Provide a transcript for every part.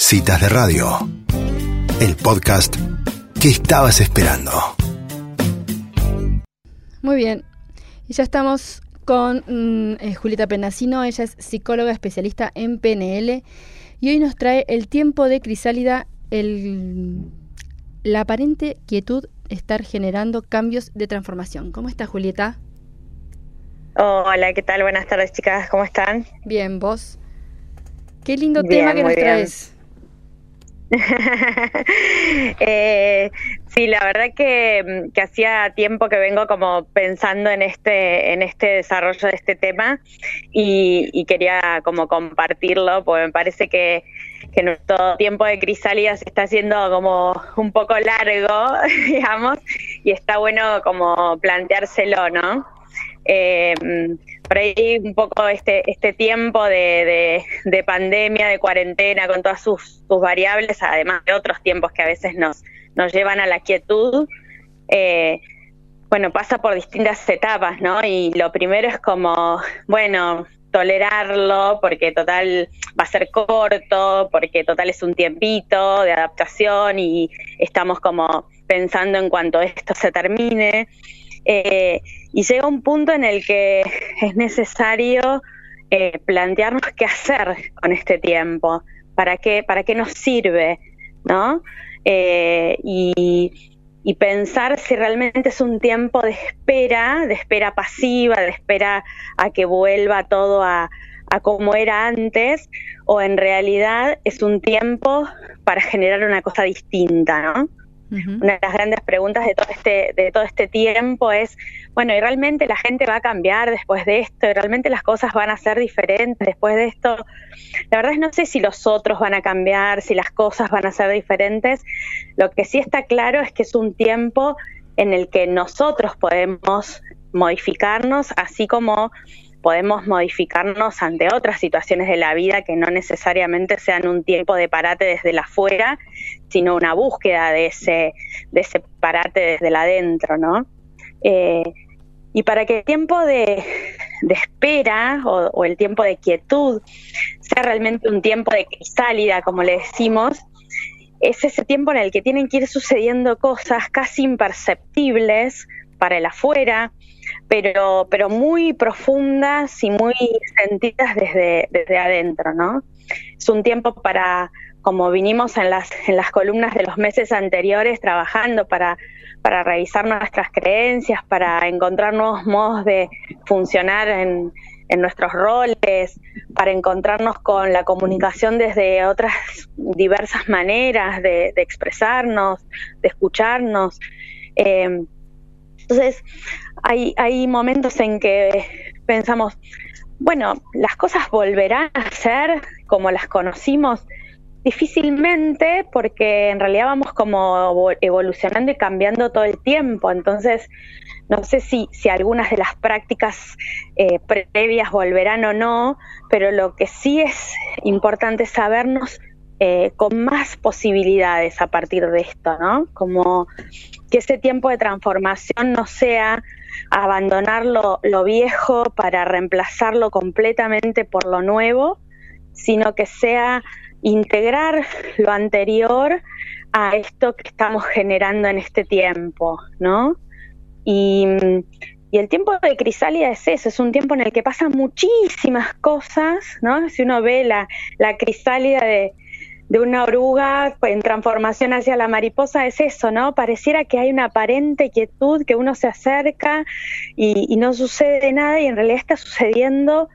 Citas de Radio, el podcast que estabas esperando. Muy bien, y ya estamos con mm, eh, Julieta Penacino, ella es psicóloga especialista en PNL y hoy nos trae el tiempo de crisálida, el, la aparente quietud estar generando cambios de transformación. ¿Cómo está Julieta? Hola, ¿qué tal? Buenas tardes chicas, ¿cómo están? Bien, vos. Qué lindo tema que nos traes. eh, sí, la verdad que, que, hacía tiempo que vengo como pensando en este, en este desarrollo de este tema y, quería como compartirlo, porque me parece que, nuestro tiempo de crisálida se está haciendo como un poco largo, digamos, y está bueno como planteárselo, ¿no? Eh, por ahí un poco este, este tiempo de, de, pandemia, de cuarentena, con todas sus, sus, variables, además de otros tiempos que a veces nos, nos llevan a la quietud, eh, bueno, pasa por distintas etapas, ¿no? Y lo primero es como, bueno, tolerarlo porque total va a ser corto, porque total es un tiempito de adaptación y estamos como pensando en cuanto esto se termine. Eh, y llega un punto en el que es necesario eh, plantearnos qué hacer con este tiempo, para qué, para qué nos sirve, ¿no? Eh, y, pensar si realmente es un tiempo de espera, de espera pasiva, de espera a que vuelva todo a, a como era antes, o en realidad es un tiempo para generar una cosa distinta, ¿no? Una de las grandes preguntas de todo este de todo este tiempo es, bueno, ¿y realmente la gente va a cambiar después de esto? ¿Y realmente las cosas van a ser diferentes después de esto? La verdad es no sé si los otros van a cambiar, si las cosas van a ser diferentes. Lo que sí está claro es que es un tiempo en el que nosotros podemos modificarnos, así como podemos modificarnos ante otras situaciones de la vida que no necesariamente sean un tiempo de parate desde la afuera, sino una búsqueda de ese, de ese parate desde la adentro, ¿no? Eh, y para que el tiempo de, espera o, el tiempo de quietud sea realmente un tiempo de crisálida, como le decimos, es ese tiempo en el que tienen que ir sucediendo cosas casi imperceptibles para el afuera, pero, pero muy profundas y muy sentidas desde, desde adentro, ¿no? Es un tiempo para, como vinimos en las, en las columnas de los meses anteriores, trabajando para, para revisar nuestras creencias, para encontrar nuevos modos de funcionar en, en nuestros roles, para encontrarnos con la comunicación desde otras diversas maneras de, expresarnos, de escucharnos. Eh, entonces, hay, hay momentos en que pensamos, bueno, las cosas volverán a ser como las conocimos difícilmente porque en realidad vamos como evolucionando y cambiando todo el tiempo. Entonces, no sé si, si algunas de las prácticas eh, previas volverán o no, pero lo que sí es importante sabernos eh, con más posibilidades a partir de esto, ¿no? Como que ese tiempo de transformación no sea abandonar lo, viejo para reemplazarlo completamente por lo nuevo, sino que sea integrar lo anterior a esto que estamos generando en este tiempo, ¿no? Y, el tiempo de crisálida es eso, es un tiempo en el que pasan muchísimas cosas, ¿no? Si uno ve la, la crisálida de, de una oruga en transformación hacia la mariposa es eso, ¿no? Pareciera que hay una aparente quietud, que uno se acerca y, no sucede nada y en realidad está sucediendo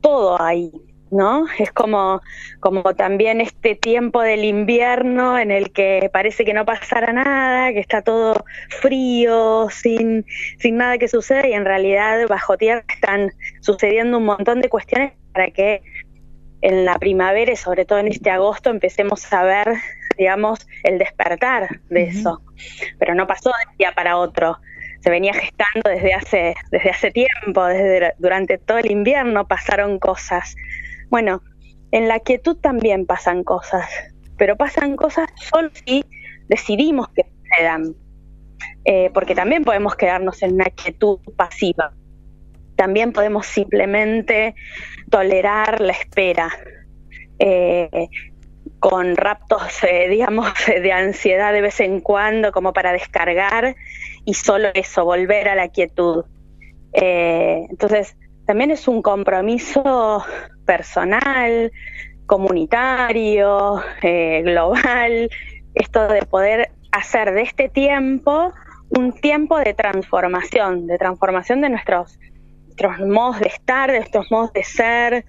todo ahí, ¿no? Es como, como también este tiempo del invierno en el que parece que no pasara nada, que está todo frío, sin, sin nada que suceda y en realidad bajo tierra están sucediendo un montón de cuestiones para que en la primavera y sobre todo en este agosto empecemos a ver, digamos, el despertar de eso. Pero no pasó de un día para otro. Se venía gestando desde hace, desde hace tiempo, desde durante todo el invierno pasaron cosas. Bueno, en la quietud también pasan cosas, pero pasan cosas solo si decidimos que sucedan. Eh, porque también podemos quedarnos en una quietud pasiva también podemos simplemente tolerar la espera. Eh, con raptos, eh, digamos, de ansiedad de vez en cuando, como para descargar, y solo eso, volver a la quietud. Eh, entonces, también es un compromiso personal, comunitario, global, esto de poder hacer de este tiempo un tiempo de transformación, de transformación de nuestros, nuestros modos de estar, de nuestros modos de ser,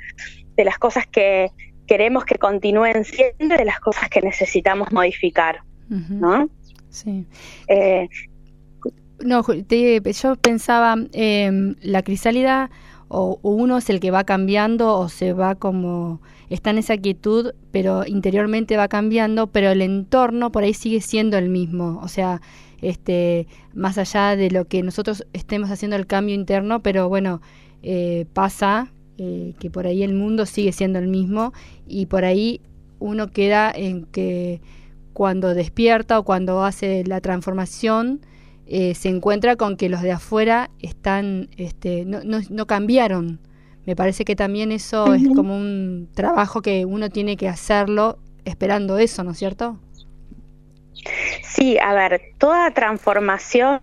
de las cosas que, queremos que continúen siendo de las cosas que necesitamos modificar, ¿no? Sí. Eh, no, yo pensaba, eh, la crisálida o, uno es el que va cambiando o se va como, está en esa quietud, pero interiormente va cambiando, pero el entorno por ahí sigue siendo el mismo, o sea, este, más allá de lo que nosotros estemos haciendo el cambio interno, pero bueno, eh, pasa eh, que por ahí el mundo sigue siendo el mismo y por ahí uno queda en que cuando despierta o cuando hace la transformación eh, se encuentra con que los de afuera están este, no, no, cambiaron me parece que también eso es como un trabajo que uno tiene que hacerlo esperando eso, ¿no es cierto? Sí, a ver, toda transformación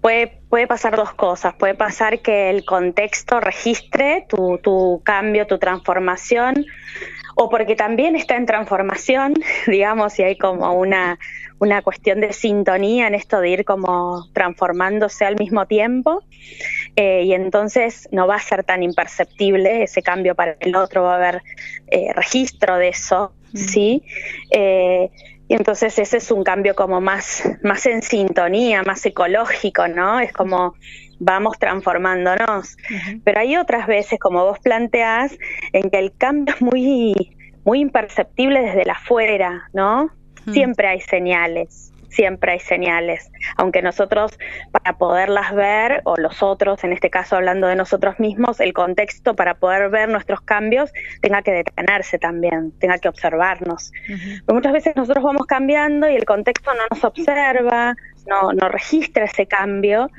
puede, puede pasar dos cosas. Puede pasar que el contexto registre tu, tu cambio, tu transformación, o porque también está en transformación, digamos, y hay como una, una cuestión de sintonía en esto de ir como transformándose al mismo tiempo. Eh, y entonces no va a ser tan imperceptible ese cambio para el otro, va a haber eh, registro de eso, mm. ¿sí? Eh, y entonces ese es un cambio como más, más en sintonía, más ecológico, ¿no? Es como vamos transformándonos. Pero hay otras veces, como vos planteás, en que el cambio es muy, muy imperceptible desde la afuera, ¿no? Siempre hay señales siempre hay señales, aunque nosotros para poderlas ver, o los otros, en este caso hablando de nosotros mismos, el contexto para poder ver nuestros cambios tenga que detenerse también, tenga que observarnos. muchas veces nosotros vamos cambiando y el contexto no nos observa, no, no registra ese cambio.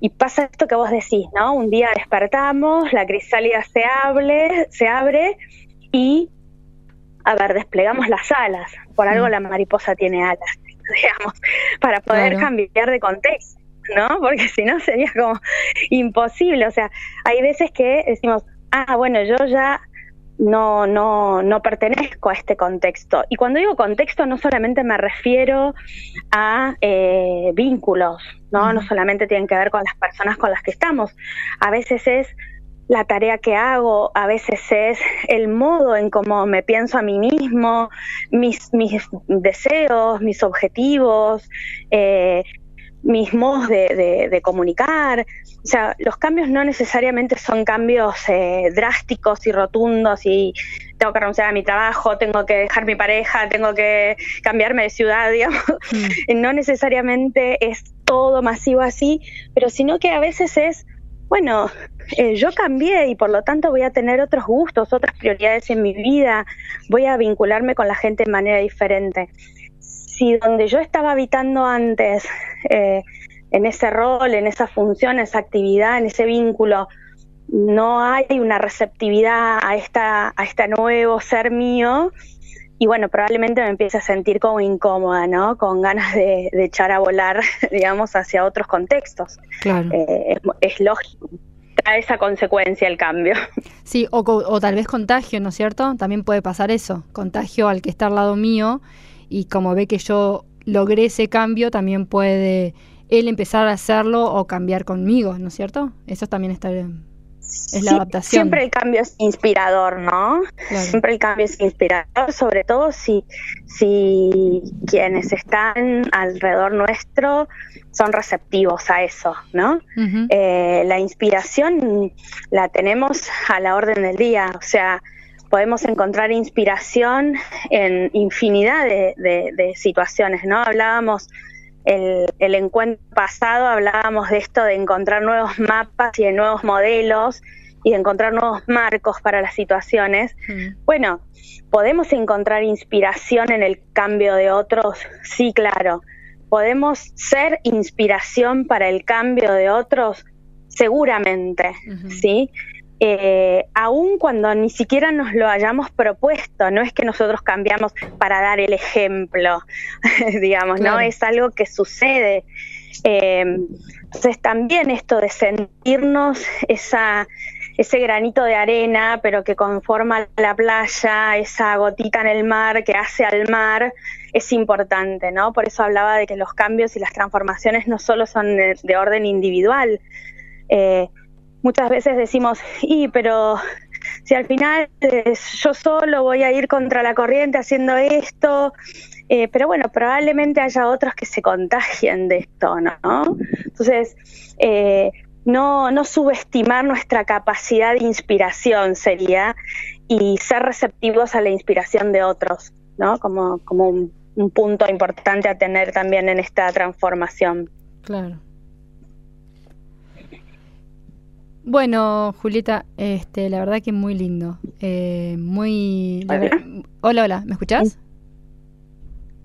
Y pasa esto que vos decís, ¿no? Un día despertamos, la crisálida se abre, se abre y, a ver, desplegamos las alas. Por algo la mariposa tiene alas. digamos, para poder cambiar de contexto, ¿no? Porque si no sería como imposible. O sea, hay veces que decimos, ah, bueno, yo ya no, no, no pertenezco a este contexto. Y cuando digo contexto, no solamente me refiero a eh, vínculos, ¿no? No solamente tienen que ver con las personas con las que estamos. A veces es la tarea que hago, a veces es el modo en cómo me pienso a mí mismo, mis, mis deseos, mis objetivos, eh, mis modos de, comunicar. O sea, los cambios no necesariamente son cambios eh, drásticos y rotundos y tengo que renunciar a mi trabajo, tengo que dejar mi pareja, tengo que cambiarme de ciudad, digamos. Mm. No necesariamente es todo masivo así, pero sino que a veces es bueno, eh, yo cambié y por lo tanto voy a tener otros gustos, otras prioridades en mi vida, voy a vincularme con la gente de manera diferente. Si donde yo estaba habitando antes, eh, en ese rol, en esa función, esa actividad, en ese vínculo, no hay una receptividad a esta a este nuevo ser mío, y bueno, probablemente me empiece a sentir como incómoda, ¿no? Con ganas de, echar a volar, digamos, hacia otros contextos. Claro. Eh, es, lógico. Trae esa consecuencia el cambio. Sí, o, o tal vez contagio, ¿no es cierto? También puede pasar eso. Contagio al que está al lado mío y como ve que yo logré ese cambio, también puede él empezar a hacerlo o cambiar conmigo, ¿no es cierto? Eso también está bien es la adaptación. Siempre el cambio es inspirador, ¿no? Siempre el cambio es inspirador, sobre todo si, si quienes están alrededor nuestro son receptivos a eso, ¿no? Eh, la inspiración la tenemos a la orden del día, o sea, podemos encontrar inspiración en infinidad de, de situaciones, ¿no? Hablábamos el, encuentro pasado hablábamos de esto de encontrar nuevos mapas y de nuevos modelos y de encontrar nuevos marcos para las situaciones. Mm. Bueno, ¿podemos encontrar inspiración en el cambio de otros? Sí, claro. ¿Podemos ser inspiración para el cambio de otros? Seguramente, ¿sí? Eh, aun cuando ni siquiera nos lo hayamos propuesto, no es que nosotros cambiamos para dar el ejemplo, digamos, ¿no? Es algo que sucede. Eh, entonces también esto de sentirnos esa, ese granito de arena, pero que conforma la playa, esa gotita en el mar que hace al mar, es importante, ¿no? Por eso hablaba de que los cambios y las transformaciones no solo son de, orden individual. Eh, muchas veces decimos, y pero si al final eh, yo solo voy a ir contra la corriente haciendo esto, eh, pero bueno, probablemente haya otros que se contagien de esto, ¿no? Entonces, eh, no, no subestimar nuestra capacidad de inspiración sería y ser receptivos a la inspiración de otros, ¿no? Como, como un, un punto importante a tener también en esta transformación. Claro. Bueno, Julieta, este, la verdad que muy lindo. Eh, muy. Hola, hola, ¿me escuchás?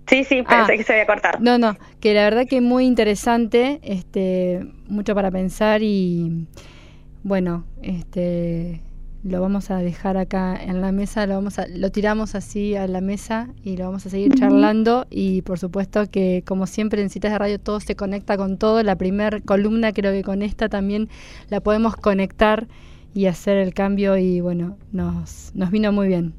Sí, sí, pensé ah. que se había cortado. No, no, que la verdad que muy interesante, este, mucho para pensar y bueno, este, lo vamos a dejar acá en la mesa, lo vamos a, lo tiramos así a la mesa y lo vamos a seguir charlando y por supuesto que como siempre en citas de radio todo se conecta con todo, la primer columna creo que con esta también la podemos conectar y hacer el cambio y bueno, nos, nos vino muy bien.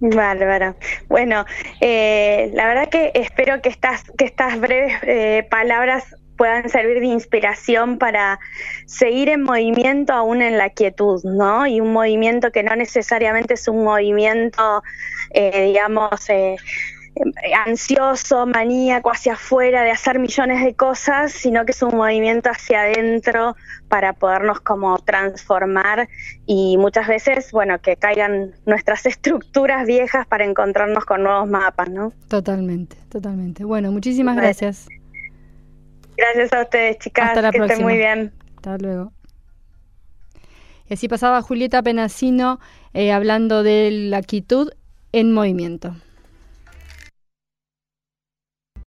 Bárbaro. Bueno, eh, la verdad que espero que estas, que estas breves eh, palabras puedan servir de inspiración para seguir en movimiento aún en la quietud, ¿no? Y un movimiento que no necesariamente es un movimiento, eh, digamos, eh, ansioso, maníaco hacia afuera de hacer millones de cosas, sino que es un movimiento hacia adentro para podernos como transformar y muchas veces, bueno, que caigan nuestras estructuras viejas para encontrarnos con nuevos mapas, ¿no? Totalmente, totalmente. Bueno, muchísimas gracias. Gracias a ustedes, chicas. Hasta la que Estén muy bien. Hasta luego. Y así pasaba Julieta Penasino eh, hablando de la quietud en movimiento.